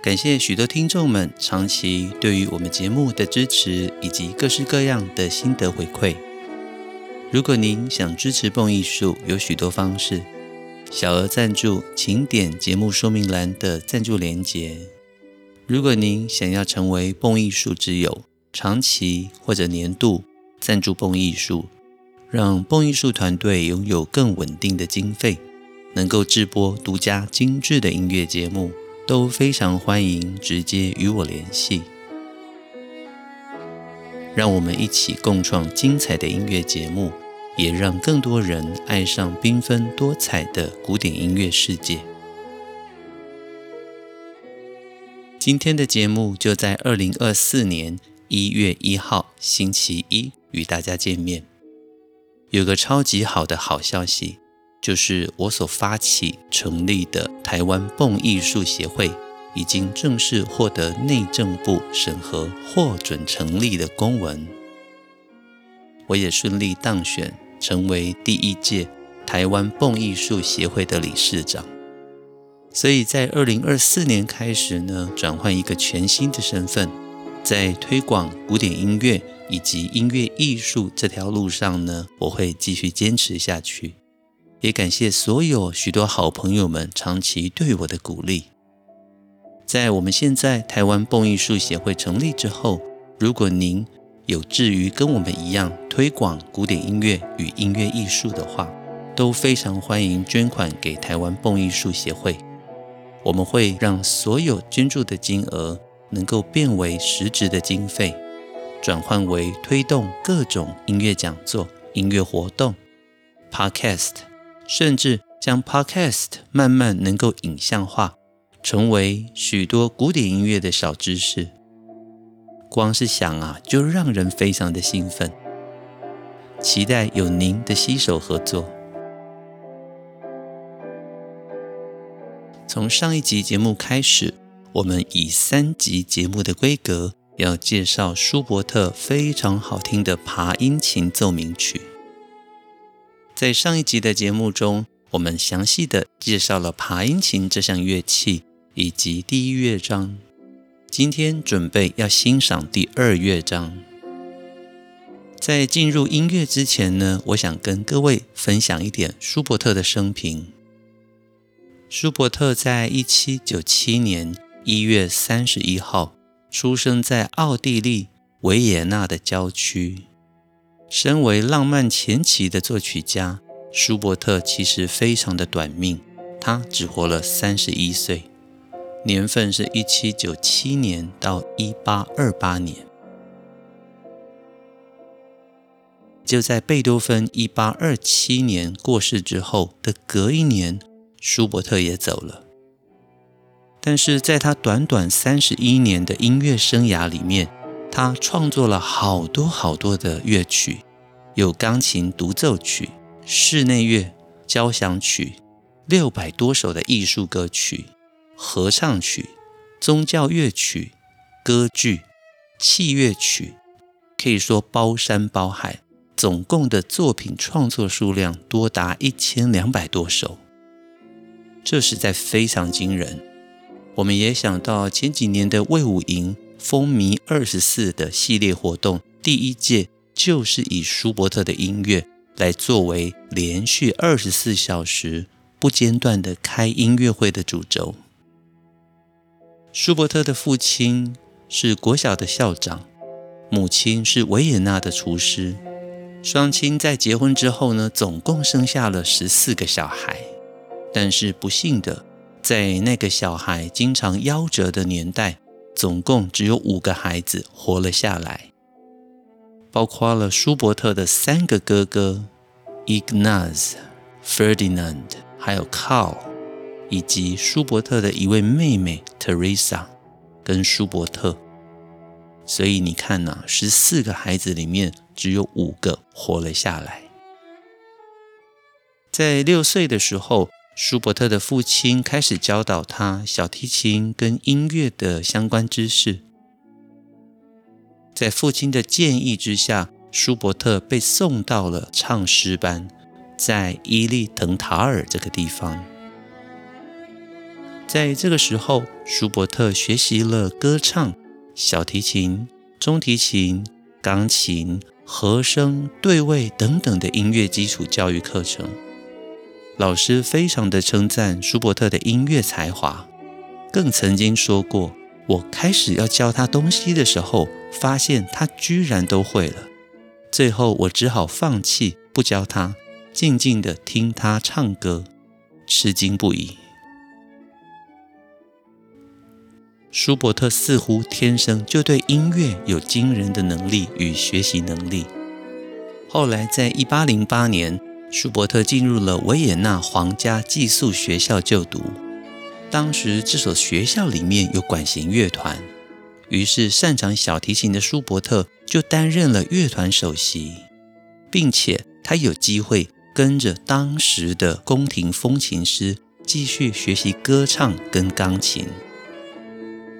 感谢许多听众们长期对于我们节目的支持，以及各式各样的心得回馈。如果您想支持蹦艺术，有许多方式。小额赞助，请点节目说明栏的赞助连结。如果您想要成为蹦艺术之友，长期或者年度赞助蹦艺术，让蹦艺术团队拥有更稳定的经费，能够制播独家精致的音乐节目。都非常欢迎直接与我联系，让我们一起共创精彩的音乐节目，也让更多人爱上缤纷多彩的古典音乐世界。今天的节目就在二零二四年一月一号星期一与大家见面。有个超级好的好消息。就是我所发起成立的台湾蹦艺术协会，已经正式获得内政部审核获准成立的公文。我也顺利当选成为第一届台湾蹦艺术协会的理事长。所以在二零二四年开始呢，转换一个全新的身份，在推广古典音乐以及音乐艺术这条路上呢，我会继续坚持下去。也感谢所有许多好朋友们长期对我的鼓励。在我们现在台湾蹦艺术协会成立之后，如果您有志于跟我们一样推广古典音乐与音乐艺术的话，都非常欢迎捐款给台湾蹦艺术协会。我们会让所有捐助的金额能够变为实质的经费，转换为推动各种音乐讲座、音乐活动、Podcast。甚至将 Podcast 慢慢能够影像化，成为许多古典音乐的小知识。光是想啊，就让人非常的兴奋。期待有您的携手合作。从上一集节目开始，我们以三集节目的规格，要介绍舒伯特非常好听的爬音琴奏鸣曲。在上一集的节目中，我们详细的介绍了爬音琴这项乐器以及第一乐章。今天准备要欣赏第二乐章。在进入音乐之前呢，我想跟各位分享一点舒伯特的生平。舒伯特在一七九七年一月三十一号出生在奥地利维也纳的郊区。身为浪漫前期的作曲家，舒伯特其实非常的短命，他只活了三十一岁，年份是一七九七年到一八二八年。就在贝多芬一八二七年过世之后的隔一年，舒伯特也走了。但是在他短短三十一年的音乐生涯里面，他创作了好多好多的乐曲，有钢琴独奏曲、室内乐、交响曲，六百多首的艺术歌曲、合唱曲、宗教乐曲、歌剧、器乐曲，可以说包山包海。总共的作品创作数量多达一千两百多首，这实在非常惊人。我们也想到前几年的魏武营。风靡二十四的系列活动，第一届就是以舒伯特的音乐来作为连续二十四小时不间断的开音乐会的主轴。舒伯特的父亲是国小的校长，母亲是维也纳的厨师，双亲在结婚之后呢，总共生下了十四个小孩。但是不幸的，在那个小孩经常夭折的年代。总共只有五个孩子活了下来，包括了舒伯特的三个哥哥，Ignaz、Ferdinand，还有 Carl，以及舒伯特的一位妹妹 Teresa，跟舒伯特。所以你看呐、啊，十四个孩子里面只有五个活了下来。在六岁的时候，舒伯特的父亲开始教导他小提琴跟音乐的相关知识。在父亲的建议之下，舒伯特被送到了唱诗班，在伊利滕塔尔这个地方。在这个时候，舒伯特学习了歌唱、小提琴、中提琴、钢琴、和声、对位等等的音乐基础教育课程。老师非常的称赞舒伯特的音乐才华，更曾经说过：“我开始要教他东西的时候，发现他居然都会了。最后我只好放弃，不教他，静静的听他唱歌，吃惊不已。”舒伯特似乎天生就对音乐有惊人的能力与学习能力。后来在一八零八年。舒伯特进入了维也纳皇家寄宿学校就读。当时这所学校里面有管弦乐团，于是擅长小提琴的舒伯特就担任了乐团首席，并且他有机会跟着当时的宫廷风琴师继续学习歌唱跟钢琴，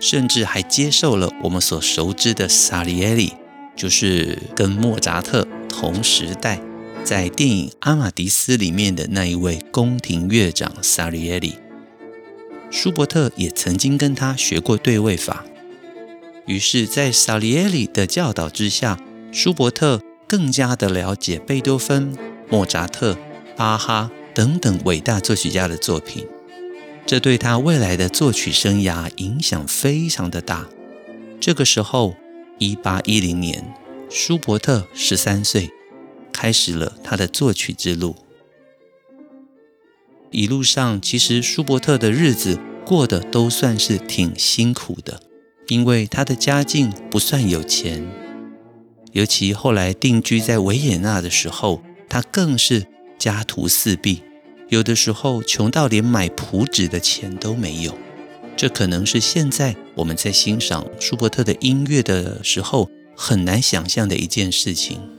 甚至还接受了我们所熟知的萨里耶里，就是跟莫扎特同时代。在电影《阿玛迪斯》里面的那一位宫廷乐长萨里耶里，舒伯特也曾经跟他学过对位法。于是，在萨里耶里的教导之下，舒伯特更加的了解贝多芬、莫扎特、巴哈等等伟大作曲家的作品，这对他未来的作曲生涯影响非常的大。这个时候，一八一零年，舒伯特十三岁。开始了他的作曲之路。一路上，其实舒伯特的日子过得都算是挺辛苦的，因为他的家境不算有钱，尤其后来定居在维也纳的时候，他更是家徒四壁，有的时候穷到连买谱纸的钱都没有。这可能是现在我们在欣赏舒伯特的音乐的时候很难想象的一件事情。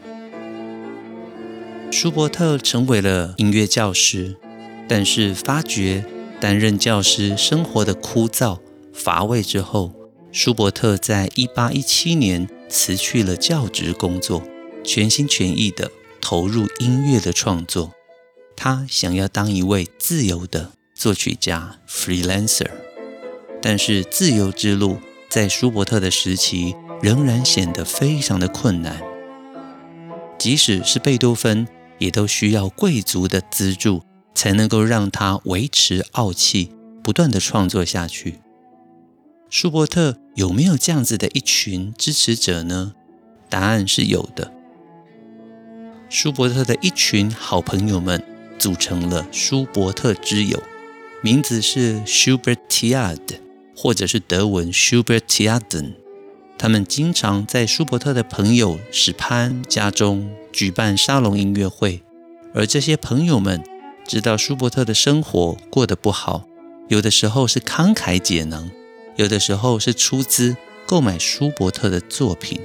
舒伯特成为了音乐教师，但是发觉担任教师生活的枯燥乏味之后，舒伯特在一八一七年辞去了教职工作，全心全意地投入音乐的创作。他想要当一位自由的作曲家 （freelancer），但是自由之路在舒伯特的时期仍然显得非常的困难，即使是贝多芬。也都需要贵族的资助，才能够让他维持傲气，不断地创作下去。舒伯特有没有这样子的一群支持者呢？答案是有的。舒伯特的一群好朋友们组成了舒伯特之友，名字是 Schubertiad，或者是德文 Schubertiaden。他们经常在舒伯特的朋友史潘家中举办沙龙音乐会，而这些朋友们知道舒伯特的生活过得不好，有的时候是慷慨解囊，有的时候是出资购买舒伯特的作品，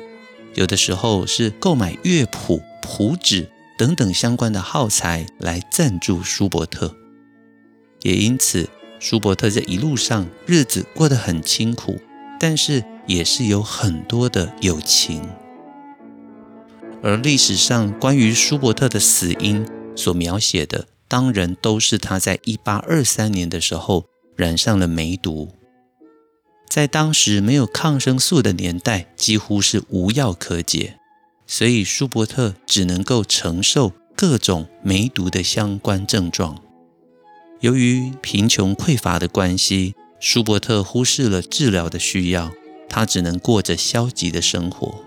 有的时候是购买乐谱、谱纸等等相关的耗材来赞助舒伯特。也因此，舒伯特这一路上日子过得很清苦，但是，也是有很多的友情，而历史上关于舒伯特的死因所描写的，当然都是他在一八二三年的时候染上了梅毒。在当时没有抗生素的年代，几乎是无药可解，所以舒伯特只能够承受各种梅毒的相关症状。由于贫穷匮乏的关系，舒伯特忽视了治疗的需要。他只能过着消极的生活，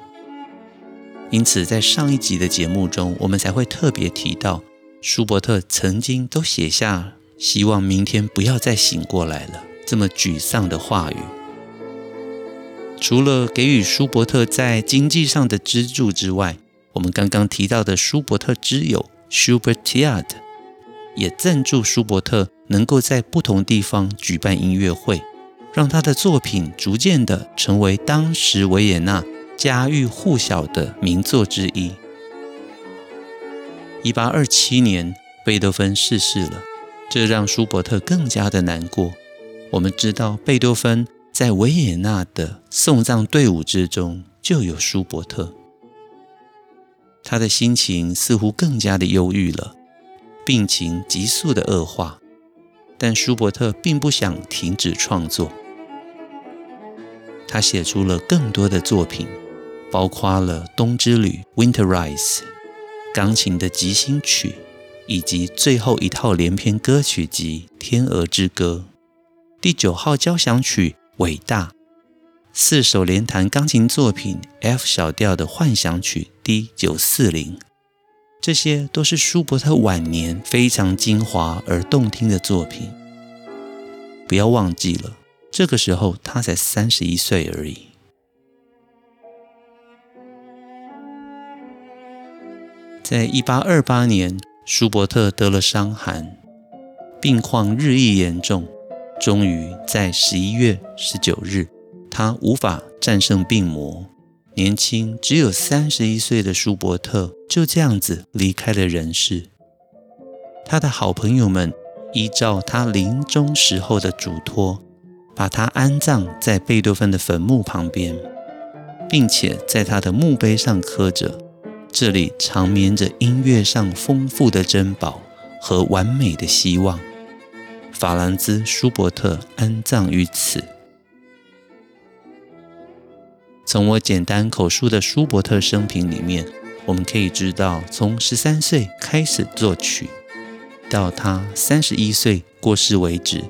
因此在上一集的节目中，我们才会特别提到，舒伯特曾经都写下希望明天不要再醒过来了这么沮丧的话语。除了给予舒伯特在经济上的资助之外，我们刚刚提到的舒伯特之友 Schubertiad 也赞助舒伯特能够在不同地方举办音乐会。让他的作品逐渐的成为当时维也纳家喻户晓的名作之一，一八二七年，贝多芬逝世了，这让舒伯特更加的难过。我们知道，贝多芬在维也纳的送葬队伍之中就有舒伯特，他的心情似乎更加的忧郁了，病情急速的恶化。但舒伯特并不想停止创作，他写出了更多的作品，包括了《冬之旅》（Winter Rise）、钢琴的即兴曲，以及最后一套连篇歌曲集《天鹅之歌》。第九号交响曲伟大，四首连弹钢琴作品 F 小调的幻想曲 D 九四零，这些都是舒伯特晚年非常精华而动听的作品。不要忘记了，这个时候他才三十一岁而已。在一八二八年，舒伯特得了伤寒，病况日益严重。终于在十一月十九日，他无法战胜病魔，年轻只有三十一岁的舒伯特就这样子离开了人世。他的好朋友们依照他临终时候的嘱托，把他安葬在贝多芬的坟墓旁边，并且在他的墓碑上刻着：“这里长眠着音乐上丰富的珍宝和完美的希望。”法兰兹·舒伯特安葬于此。从我简单口述的舒伯特生平里面，我们可以知道，从十三岁开始作曲，到他三十一岁过世为止，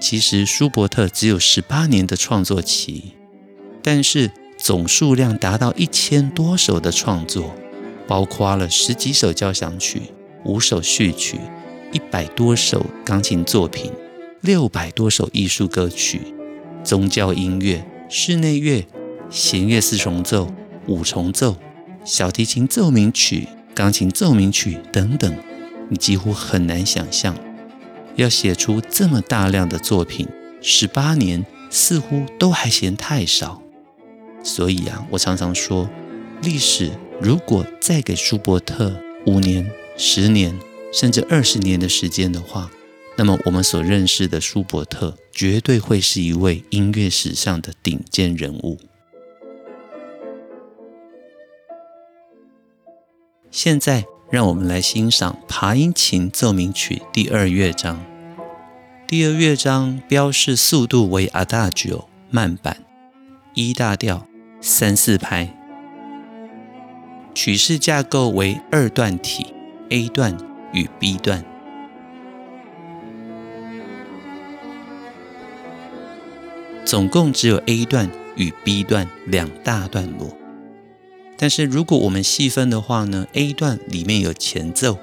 其实舒伯特只有十八年的创作期，但是总数量达到一千多首的创作，包括了十几首交响曲、五首序曲。一百多首钢琴作品，六百多首艺术歌曲，宗教音乐、室内乐、弦乐四重奏、五重奏、小提琴奏鸣曲、钢琴奏鸣曲等等，你几乎很难想象，要写出这么大量的作品，十八年似乎都还嫌太少。所以啊，我常常说，历史如果再给舒伯特五年、十年。甚至二十年的时间的话，那么我们所认识的舒伯特绝对会是一位音乐史上的顶尖人物。现在，让我们来欣赏爬音琴奏鸣曲第二乐章。第二乐章标示速度为 Adagio 慢板，E 大调三四拍，曲式架构为二段体 A 段。与 B 段，总共只有 A 段与 B 段两大段落。但是如果我们细分的话呢，A 段里面有前奏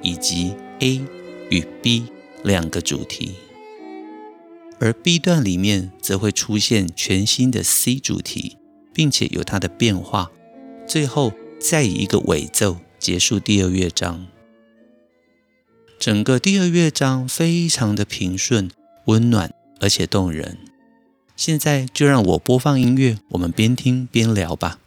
以及 A 与 B 两个主题，而 B 段里面则会出现全新的 C 主题，并且有它的变化，最后再以一个尾奏结束第二乐章。整个第二乐章非常的平顺、温暖，而且动人。现在就让我播放音乐，我们边听边聊吧。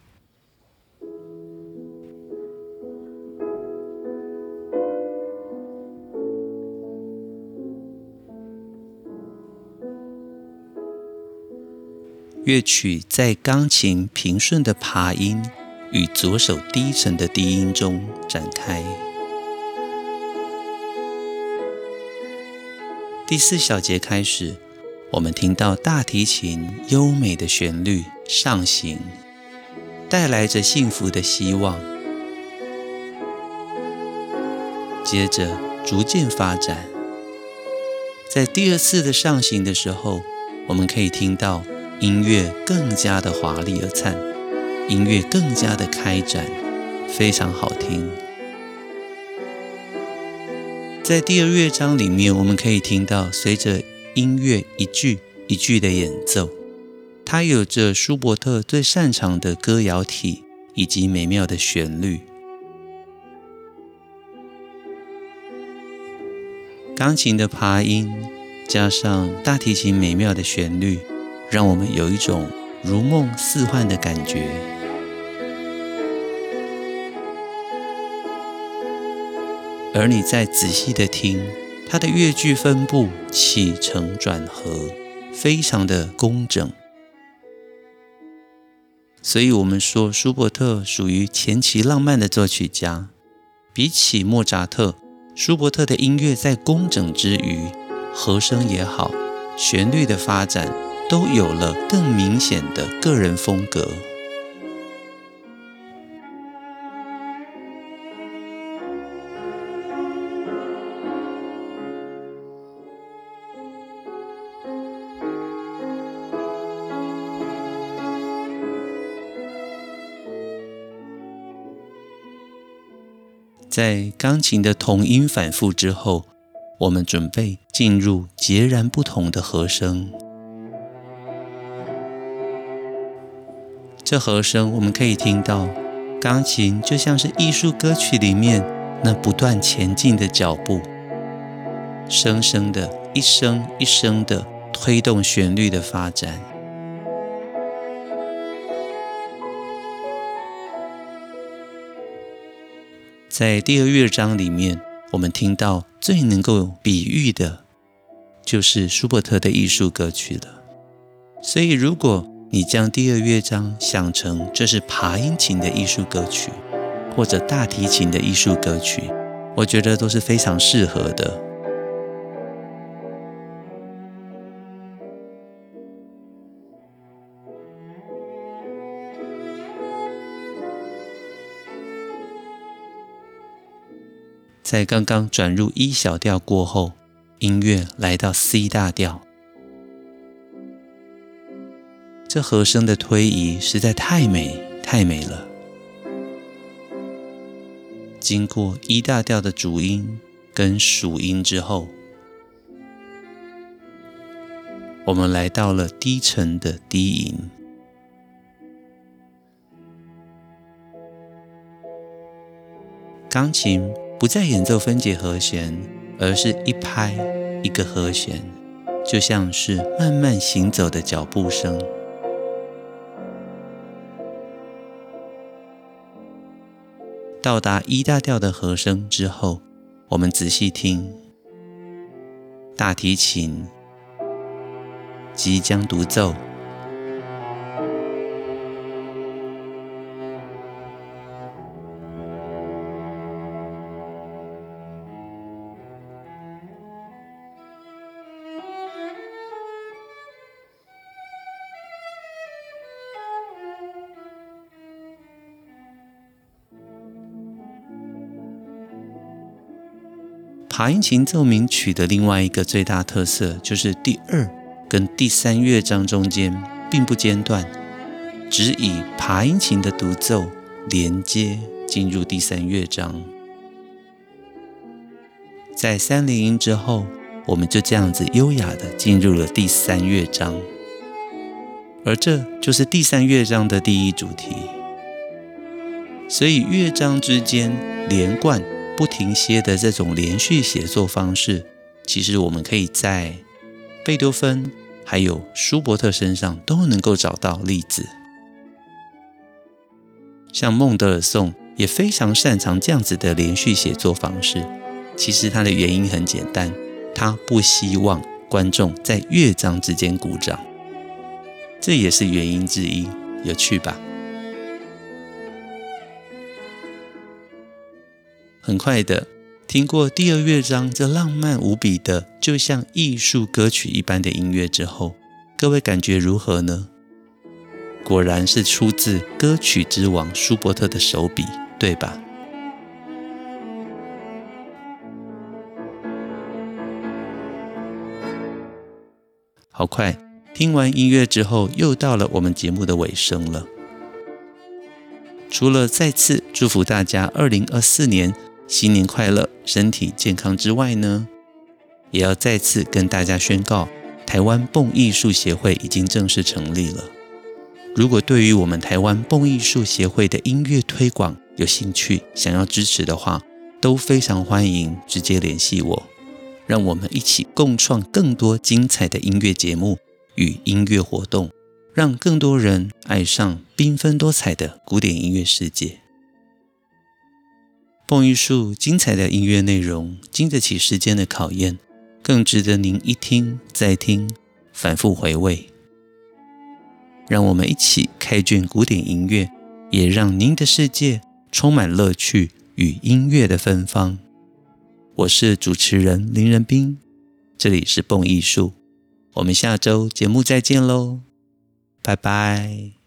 乐曲在钢琴平顺的爬音与左手低沉的低音中展开。第四小节开始，我们听到大提琴优美的旋律上行，带来着幸福的希望。接着逐渐发展，在第二次的上行的时候，我们可以听到音乐更加的华丽而灿，音乐更加的开展，非常好听。在第二乐章里面，我们可以听到随着音乐一句一句的演奏，它有着舒伯特最擅长的歌谣体以及美妙的旋律。钢琴的爬音加上大提琴美妙的旋律，让我们有一种如梦似幻的感觉。而你再仔细的听，它的乐句分布起承转合，非常的工整。所以，我们说舒伯特属于前期浪漫的作曲家。比起莫扎特，舒伯特的音乐在工整之余，和声也好，旋律的发展都有了更明显的个人风格。在钢琴的同音反复之后，我们准备进入截然不同的和声。这和声我们可以听到，钢琴就像是艺术歌曲里面那不断前进的脚步，生生的一声一声的推动旋律的发展。在第二乐章里面，我们听到最能够比喻的，就是舒伯特的艺术歌曲了。所以，如果你将第二乐章想成这是爬音琴的艺术歌曲，或者大提琴的艺术歌曲，我觉得都是非常适合的。在刚刚转入 E 小调过后，音乐来到 C 大调，这和声的推移实在太美太美了。经过 E 大调的主音跟属音之后，我们来到了低沉的低音，钢琴。不再演奏分解和弦，而是一拍一个和弦，就像是慢慢行走的脚步声。到达 E 大调的和声之后，我们仔细听，大提琴即将独奏。爬音琴奏鸣曲的另外一个最大特色，就是第二跟第三乐章中间并不间断，只以爬音琴的独奏连接进入第三乐章。在三连音之后，我们就这样子优雅的进入了第三乐章，而这就是第三乐章的第一主题。所以乐章之间连贯。不停歇的这种连续写作方式，其实我们可以在贝多芬还有舒伯特身上都能够找到例子。像孟德尔颂也非常擅长这样子的连续写作方式。其实他的原因很简单，他不希望观众在乐章之间鼓掌，这也是原因之一。有趣吧？很快的，听过第二乐章这浪漫无比的，就像艺术歌曲一般的音乐之后，各位感觉如何呢？果然是出自歌曲之王舒伯特的手笔，对吧？好快，听完音乐之后，又到了我们节目的尾声了。除了再次祝福大家二零二四年，新年快乐，身体健康之外呢，也要再次跟大家宣告，台湾蹦艺术协会已经正式成立了。如果对于我们台湾蹦艺术协会的音乐推广有兴趣，想要支持的话，都非常欢迎直接联系我，让我们一起共创更多精彩的音乐节目与音乐活动，让更多人爱上缤纷多彩的古典音乐世界。蹦艺术精彩的音乐内容，经得起时间的考验，更值得您一听再听，反复回味。让我们一起开卷古典音乐，也让您的世界充满乐趣与音乐的芬芳。我是主持人林仁斌，这里是蹦艺术，我们下周节目再见喽，拜拜。